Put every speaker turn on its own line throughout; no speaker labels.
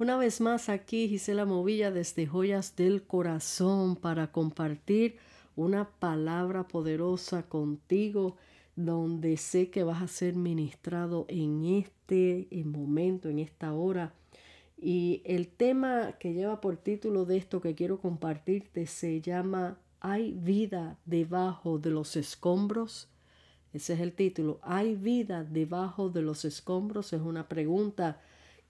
Una vez más aquí Gisela Movilla desde Joyas del Corazón para compartir una palabra poderosa contigo donde sé que vas a ser ministrado en este momento, en esta hora. Y el tema que lleva por título de esto que quiero compartirte se llama ¿Hay vida debajo de los escombros? Ese es el título. ¿Hay vida debajo de los escombros? Es una pregunta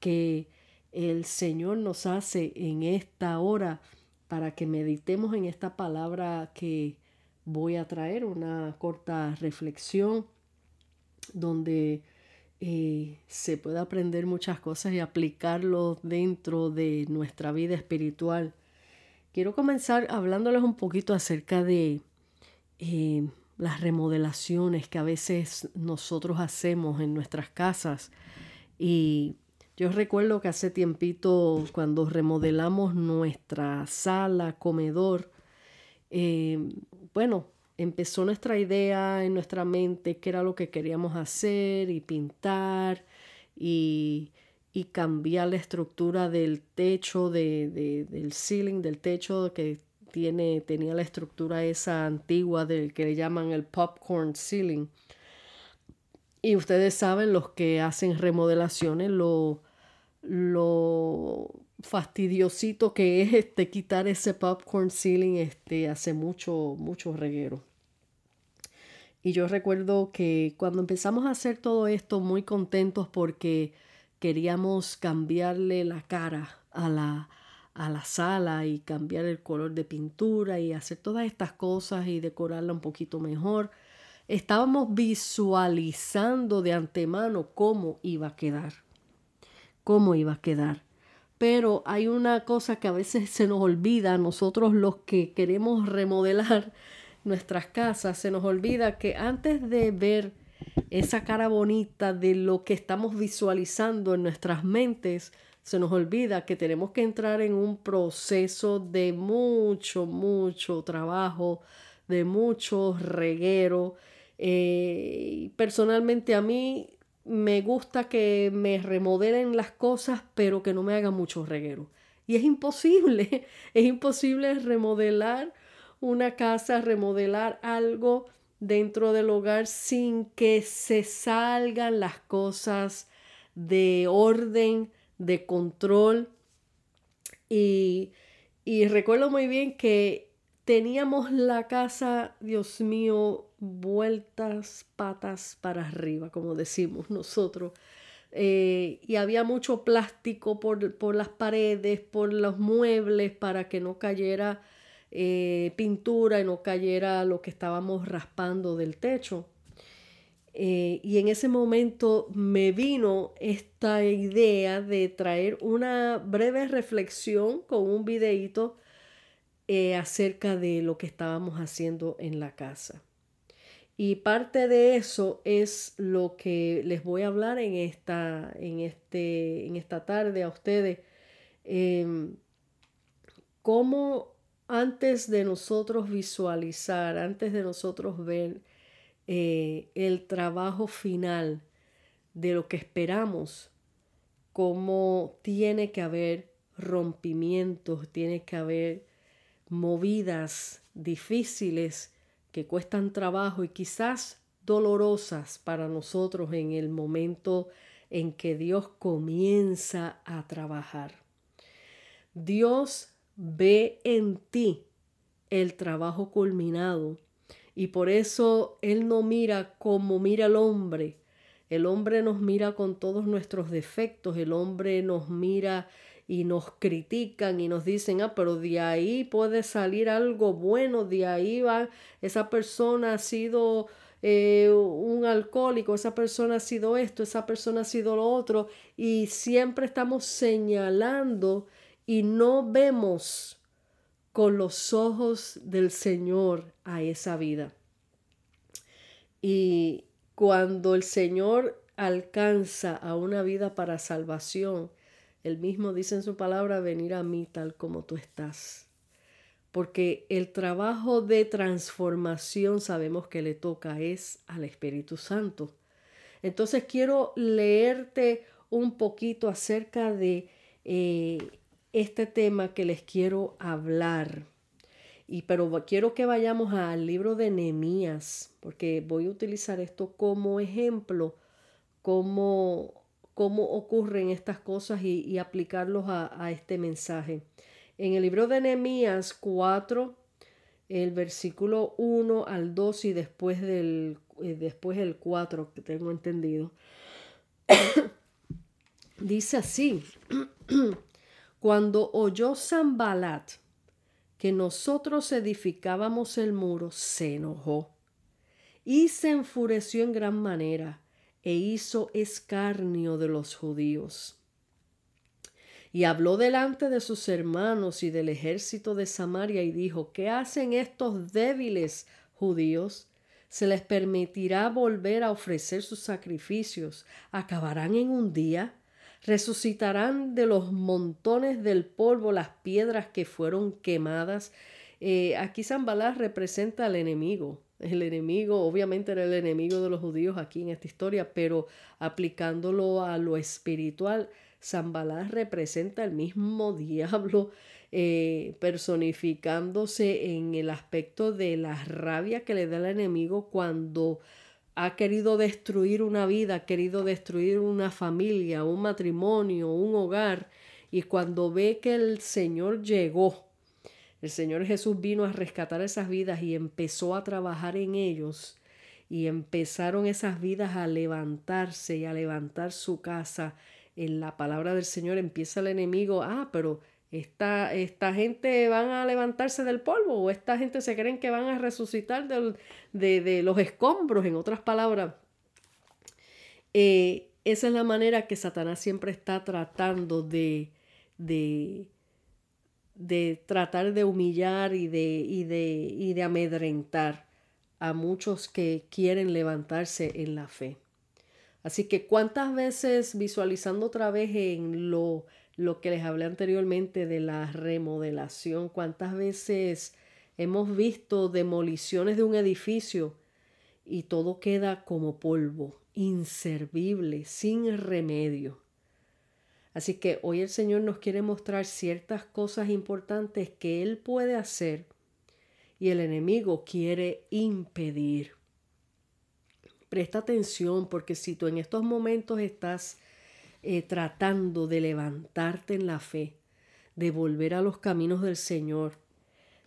que el Señor nos hace en esta hora para que meditemos en esta palabra que voy a traer, una corta reflexión donde eh, se puede aprender muchas cosas y aplicarlo dentro de nuestra vida espiritual. Quiero comenzar hablándoles un poquito acerca de eh, las remodelaciones que a veces nosotros hacemos en nuestras casas y yo recuerdo que hace tiempito, cuando remodelamos nuestra sala, comedor, eh, bueno, empezó nuestra idea en nuestra mente, qué era lo que queríamos hacer y pintar y, cambiar la estructura del techo, de, del ceiling, del techo que tiene, tenía la estructura esa antigua del que le llaman el popcorn ceiling. Y ustedes saben, los que hacen remodelaciones, lo, lo fastidiosito que es este quitar ese popcorn ceiling este hace mucho mucho reguero. Y yo recuerdo que cuando empezamos a hacer todo esto muy contentos porque queríamos cambiarle la cara a la a la sala y cambiar el color de pintura y hacer todas estas cosas y decorarla un poquito mejor estábamos visualizando de antemano cómo iba a quedar cómo iba a quedar. Pero hay una cosa que a veces se nos olvida, nosotros los que queremos remodelar nuestras casas, se nos olvida que antes de ver esa cara bonita de lo que estamos visualizando en nuestras mentes, se nos olvida que tenemos que entrar en un proceso de mucho, mucho trabajo, de mucho reguero. Eh, personalmente a mí me gusta que me remodelen las cosas, pero que no me hagan mucho reguero. Y es imposible, es imposible remodelar una casa, remodelar algo dentro del hogar sin que se salgan las cosas de orden, de control. Y, y recuerdo muy bien que teníamos la casa, Dios mío, vueltas patas para arriba, como decimos nosotros. Eh, y había mucho plástico por, por, las paredes, por los muebles, para que no cayera eh, pintura y no cayera lo que estábamos raspando del techo. Eh, y en ese momento me vino esta idea de traer una breve reflexión con un videíto acerca de lo que estábamos haciendo en la casa. Y parte de eso es lo que les voy a hablar en esta, en este, en esta tarde a ustedes. Em, cómo antes de nosotros visualizar, antes de nosotros ver eh, el trabajo final de lo que esperamos, cómo tiene que haber rompimientos, tiene que haber movidas difíciles que cuestan trabajo y quizás dolorosas para nosotros en el momento en que Dios comienza a trabajar. Dios ve en ti el trabajo culminado y por eso Él no mira como mira el hombre. El hombre nos mira con todos nuestros defectos, el hombre nos mira y nos critican y nos dicen, ah, pero de ahí puede salir algo bueno, de ahí va, esa persona ha sido eh, un alcohólico, esa persona ha sido esto, esa persona ha sido lo otro, y siempre estamos señalando y no vemos con los ojos del Señor a esa vida. Y cuando el Señor alcanza a una vida para salvación, él mismo dice en su palabra, venir a mí tal como tú estás. Porque el trabajo de transformación sabemos que le toca es al Espíritu Santo. Entonces quiero leerte un poquito acerca de eh, este tema que les quiero hablar. Y, pero quiero que vayamos al libro de Nehemías, porque voy a utilizar esto como ejemplo, cómo, cómo ocurren estas cosas y, aplicarlos a, este mensaje. En el libro de Nehemías 4, el versículo 1 al 2 y después del eh, después el 4, que tengo entendido, dice así, cuando oyó Zambalat que nosotros edificábamos el muro, se enojó y se enfureció en gran manera e hizo escarnio de los judíos. Y habló delante de sus hermanos y del ejército de Samaria y dijo, ¿qué hacen estos débiles judíos? ¿Se les permitirá volver a ofrecer sus sacrificios? ¿Acabarán en un día? resucitarán de los montones del polvo las piedras que fueron quemadas. Eh, aquí Zambalá representa al enemigo. El enemigo, obviamente era el enemigo de los judíos aquí en esta historia, pero aplicándolo a lo espiritual, Zambalá representa el mismo diablo eh, personificándose en el aspecto de la rabia que le da el enemigo cuando ha querido destruir una vida, ha querido destruir una familia, un matrimonio, un hogar, y cuando ve que el Señor llegó, el Señor Jesús vino a rescatar esas vidas y empezó a trabajar en ellos, y empezaron esas vidas a levantarse y a levantar su casa. En la palabra del Señor empieza el enemigo, ah, pero esta, esta, gente van a levantarse del polvo o esta gente se creen que van a resucitar de, los escombros, en otras palabras. Eh, esa es la manera que Satanás siempre está tratando de, de, de tratar de humillar y de, y, de, y de amedrentar a muchos que quieren levantarse en la fe. Así que cuántas veces visualizando otra vez en lo lo que les hablé anteriormente de la remodelación, cuántas veces hemos visto demoliciones de un edificio y todo queda como polvo, inservible, sin remedio. Así que hoy el Señor nos quiere mostrar ciertas cosas importantes que Él puede hacer y el enemigo quiere impedir. Presta atención porque si tú en estos momentos estás eh, tratando de levantarte en la fe, de volver a los caminos del Señor,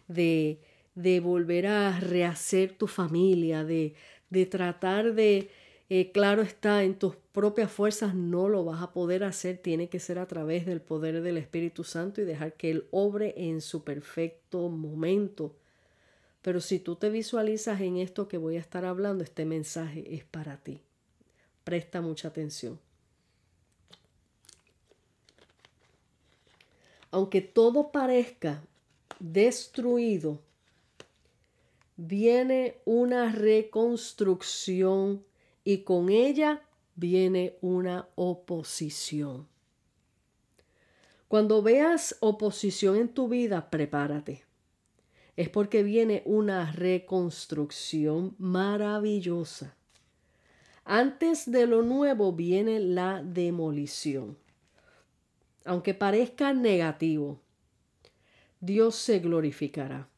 de, de volver a rehacer tu familia, de, de tratar de, eh, claro está, en tus propias fuerzas no lo vas a poder hacer, tiene que ser a través del poder del Espíritu Santo y dejar que Él obre en su perfecto momento. Pero si tú te visualizas en esto que voy a estar hablando, este mensaje es para ti. Presta mucha atención. aunque todo parezca destruido, viene una reconstrucción y con ella viene una oposición. Cuando veas oposición en tu vida, prepárate. Es porque viene una reconstrucción maravillosa. Antes de lo nuevo viene la demolición aunque parezca negativo, Dios se glorificará.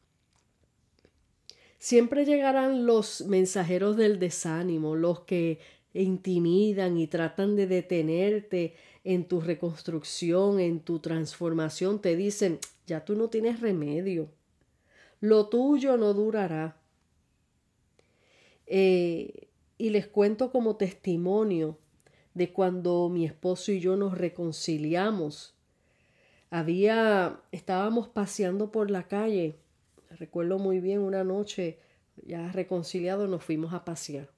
Siempre llegarán los mensajeros del desánimo, los que intimidan y tratan de detenerte en tu reconstrucción, en tu transformación. Te dicen, ya tú no tienes remedio, lo tuyo no durará. Eh, y les cuento como testimonio de cuando mi esposo y yo nos reconciliamos. Había, estábamos paseando por la calle. Recuerdo muy bien una noche, ya reconciliados, nos fuimos a pasear.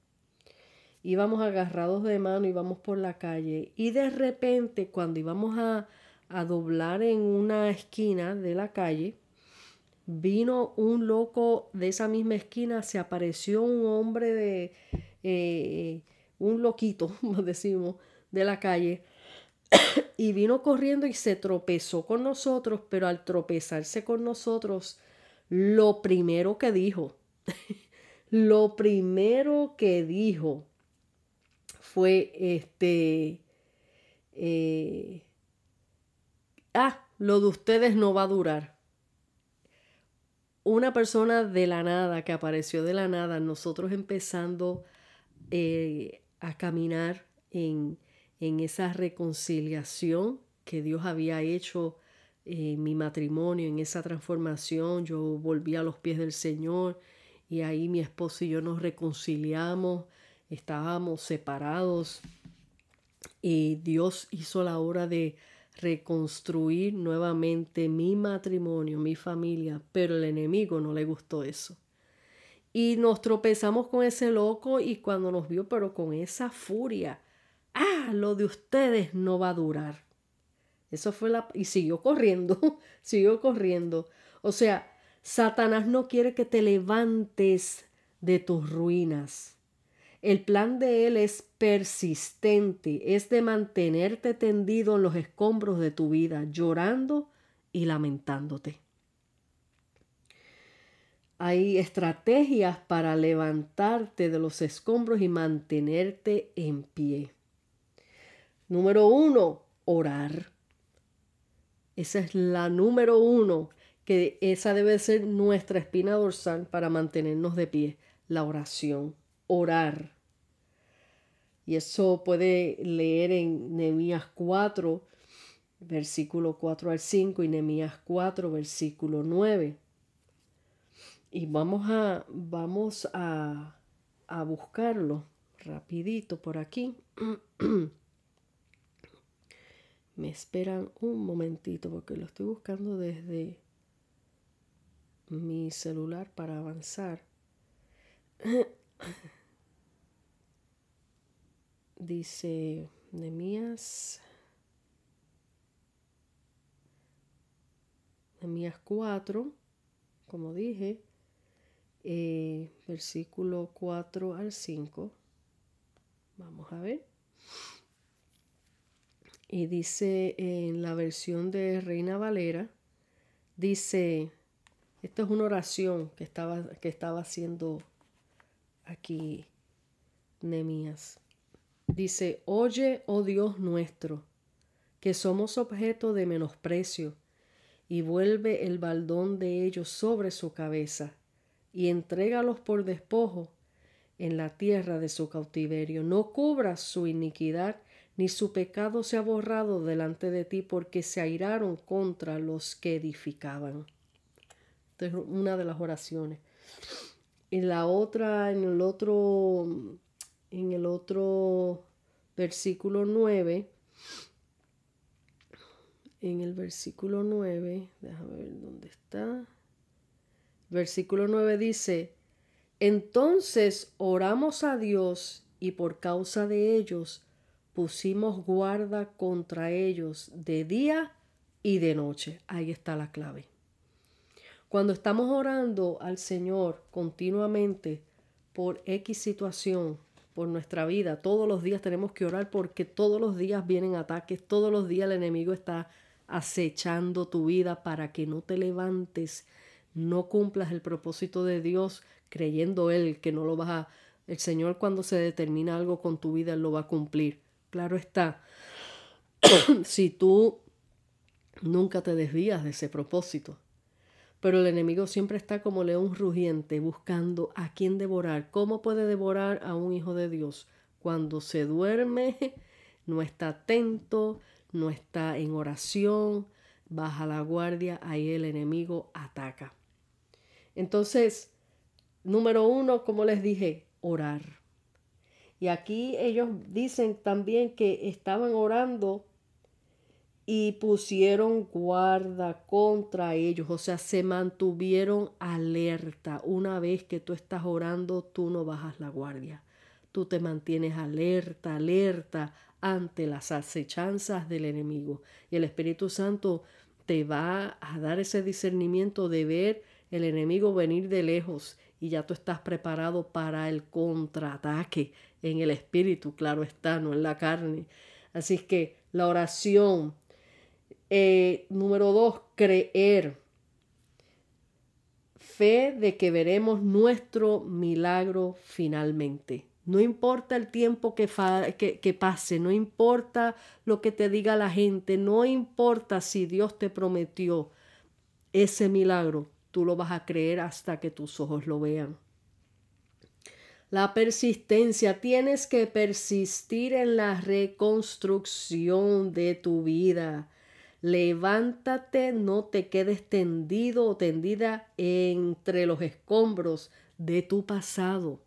Íbamos agarrados de mano, íbamos por la calle y de repente cuando íbamos a, a doblar en una esquina de la calle, vino un loco de esa misma esquina, se apareció un hombre de... Eh, un loquito, como decimos, de la calle, y vino corriendo y se tropezó con nosotros, pero al tropezarse con nosotros, lo primero que dijo, lo primero que dijo fue este, eh, ah, lo de ustedes no va a durar. Una persona de la nada, que apareció de la nada, nosotros empezando eh, a caminar en, en esa reconciliación que Dios había hecho mi matrimonio, en esa transformación, yo volví a los pies del Señor y ahí mi esposo y yo nos reconciliamos, estábamos separados y Dios hizo la obra de reconstruir nuevamente mi matrimonio, mi familia, pero el enemigo no le gustó eso. Y nos tropezamos con ese loco y cuando nos vio, pero con esa furia, ah, lo de ustedes no va a durar. Eso fue la... Y siguió corriendo, siguió corriendo. O sea, Satanás no quiere que te levantes de tus ruinas. El plan de él es persistente, es de mantenerte tendido en los escombros de tu vida, llorando y lamentándote. Hay estrategias para levantarte de los escombros y mantenerte en pie. Número uno, orar. Esa es la número uno, que esa debe ser nuestra espina dorsal para mantenernos de pie, la oración, orar. Y eso puede leer en Nehemías 4, versículo 4 al 5 y Nehemías 4, versículo 9. Y vamos a, vamos a, a buscarlo rapidito por aquí. Me esperan un momentito porque lo estoy buscando desde mi celular para avanzar. Dice Nemías. Nemías 4, como dije, eh, versículo 4 al 5. Vamos a ver. Y dice en la versión de Reina Valera, dice, esto es una oración que estaba, que estaba haciendo aquí Nemías. Dice, oye, oh Dios nuestro, que somos objeto de menosprecio, y vuelve el baldón de ellos sobre su cabeza, y entrégalos por despojo en la tierra de su cautiverio. No cubras su iniquidad ni su pecado se ha borrado delante de ti porque se airaron contra los que edificaban. Esta es una de las oraciones. Y la otra, en el otro, en el otro versículo 9, en el versículo 9, déjame ver dónde está. Versículo 9 dice, entonces oramos a Dios y por causa de ellos pusimos guarda contra ellos de día y de noche. Ahí está la clave. Cuando estamos orando al Señor continuamente por X situación, por nuestra vida, todos los días tenemos que orar porque todos los días vienen ataques, todos los días el enemigo está acechando tu vida para que no te levantes, no cumplas el propósito de Dios creyendo Él que no lo vas a... El Señor cuando se determina algo con tu vida, Él lo va a cumplir. Claro está, si tú nunca te desvías de ese propósito. Pero el enemigo siempre está como león rugiente buscando a quién devorar. ¿Cómo puede devorar a un hijo de Dios? Cuando se duerme, no está atento, no está en oración, baja la guardia, ahí el enemigo ataca. Entonces, número uno, como les dije, orar. Y aquí ellos dicen también que estaban orando y pusieron guarda contra ellos, o sea, se mantuvieron alerta. Una vez que tú estás orando, tú no bajas la guardia. Tú te mantienes alerta, alerta ante las acechanzas del enemigo. Y el Espíritu Santo te va a dar ese discernimiento de ver el enemigo venir de lejos y ya tú estás preparado para el contraataque en el espíritu, claro está, no en la carne. Así que la oración, eh, número dos, creer. Fe de que veremos nuestro milagro finalmente. No importa el tiempo que, que, pase, no importa lo que te diga la gente, no importa si Dios te prometió ese milagro, tú lo vas a creer hasta que tus ojos lo vean. La persistencia, tienes que persistir en la reconstrucción de tu vida. Levántate, no te quedes tendido o tendida entre los escombros de tu pasado.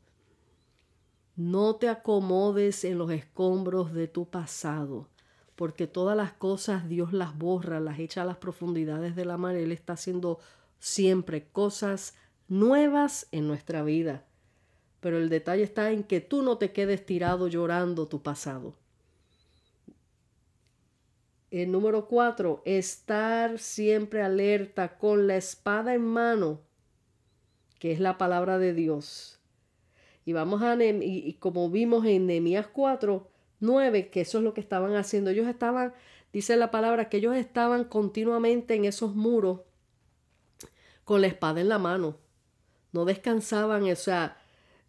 No te acomodes en los escombros de tu pasado, porque todas las cosas Dios las borra, las echa a las profundidades de la mar. Él está haciendo siempre cosas nuevas en nuestra vida. Pero el detalle está en que tú no te quedes tirado llorando tu pasado. El número cuatro, estar siempre alerta con la espada en mano, que es la palabra de Dios. Y vamos a, y, como vimos en Nehemías 4, 9, que eso es lo que estaban haciendo. Ellos estaban, dice la palabra, que ellos estaban continuamente en esos muros con la espada en la mano. No descansaban, o sea,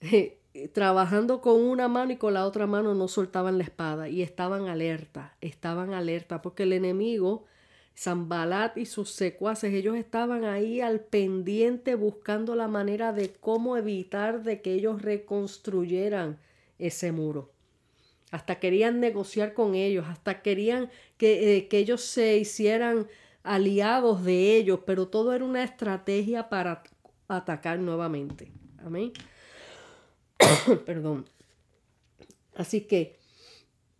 trabajando con una mano y con la otra mano no soltaban la espada y estaban alerta, estaban alerta porque el enemigo Zambalat y sus secuaces, ellos estaban ahí al pendiente buscando la manera de cómo evitar de que ellos reconstruyeran ese muro. Hasta querían negociar con ellos, hasta querían que, eh, que ellos se hicieran aliados de ellos, pero todo era una estrategia para atacar nuevamente. Amén. Perdón. Así que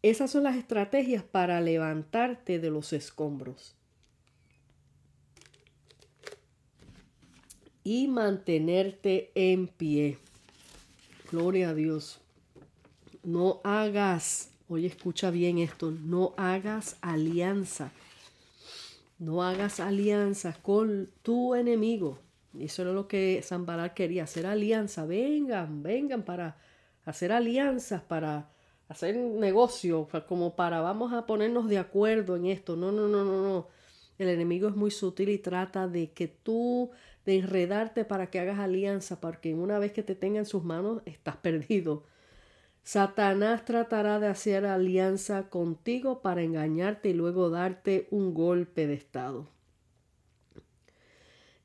esas son las estrategias para levantarte de los escombros. y mantenerte en pie. Gloria a Dios. No hagas, oye, escucha bien esto, no hagas alianza. No hagas alianza con tu enemigo. Eso era lo que Zambalar quería, hacer alianza. Vengan, vengan para hacer alianzas, para hacer negocio, como para vamos a ponernos de acuerdo en esto. No, no, no, no, no. El enemigo es muy sutil y trata de que tú de enredarte para que hagas alianza, porque una vez que te tenga en sus manos estás perdido. Satanás tratará de hacer alianza contigo para engañarte y luego darte un golpe de estado.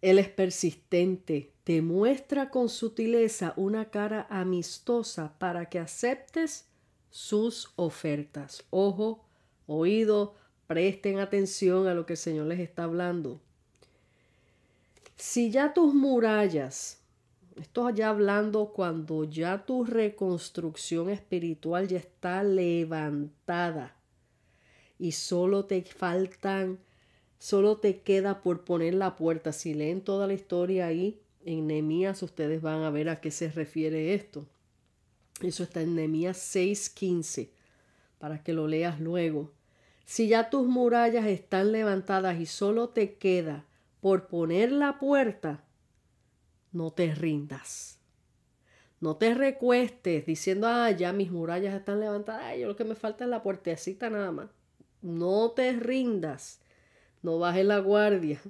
Él es persistente, te muestra con sutileza una cara amistosa para que aceptes sus ofertas. Ojo, oído, presten atención a lo que el Señor les está hablando. Si ya tus murallas, esto ya hablando cuando ya tu reconstrucción espiritual ya está levantada y solo te faltan, solo te queda por poner la puerta. Si leen toda la historia ahí en Nehemías, ustedes van a ver a qué se refiere esto. Eso está en Nehemías 6:15 para que lo leas luego. Si ya tus murallas están levantadas y solo te queda por poner la puerta, no te rindas. No te recuestes diciendo, ah, ya mis murallas están levantadas, ay, yo lo que me falta es la puertecita nada más. No te rindas, no bajes la guardia.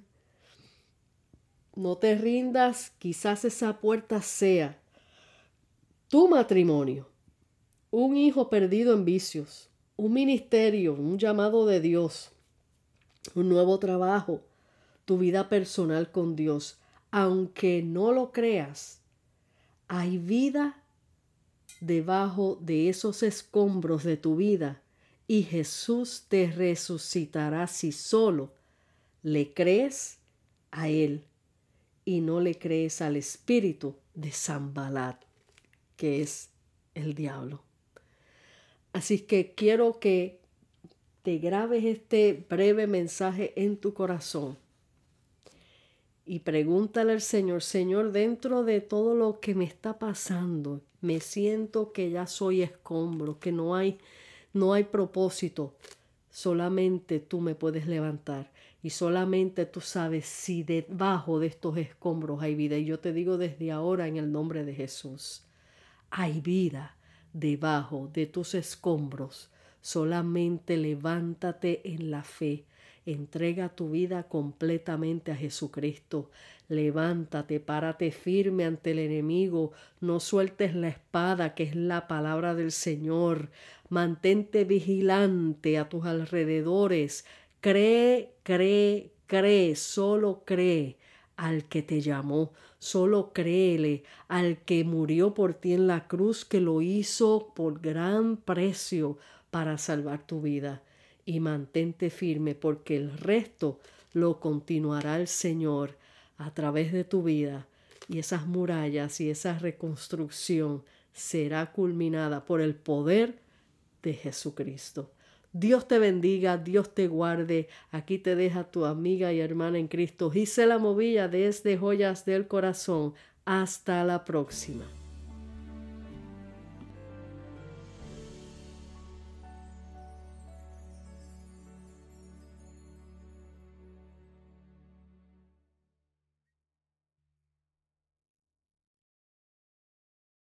No te rindas, quizás esa puerta sea tu matrimonio, un hijo perdido en vicios, un ministerio, un llamado de Dios, un nuevo trabajo, tu vida personal con Dios. Aunque no lo creas, hay vida debajo de esos escombros de tu vida y Jesús te resucitará si solo le crees a Él y no le crees al espíritu de Zambalat, que es el diablo. Así que quiero que te grabes este breve mensaje en tu corazón y pregúntale al Señor, Señor, dentro de todo lo que me está pasando, me siento que ya soy escombro, que no hay no hay propósito. Solamente tú me puedes levantar y solamente tú sabes si debajo de estos escombros hay vida. Y yo te digo desde ahora en el nombre de Jesús, hay vida debajo de tus escombros. Solamente levántate en la fe Entrega tu vida completamente a Jesucristo. Levántate, párate firme ante el enemigo. No sueltes la espada, que es la palabra del Señor. Mantente vigilante a tus alrededores. Cree, cree, cree, solo cree al que te llamó, solo créele al que murió por ti en la cruz, que lo hizo por gran precio para salvar tu vida. Y mantente firme porque el resto lo continuará el Señor a través de tu vida. Y esas murallas y esa reconstrucción será culminada por el poder de Jesucristo. Dios te bendiga, Dios te guarde. Aquí te deja tu amiga y hermana en Cristo, Gisela Movilla desde Joyas del Corazón. Hasta la próxima.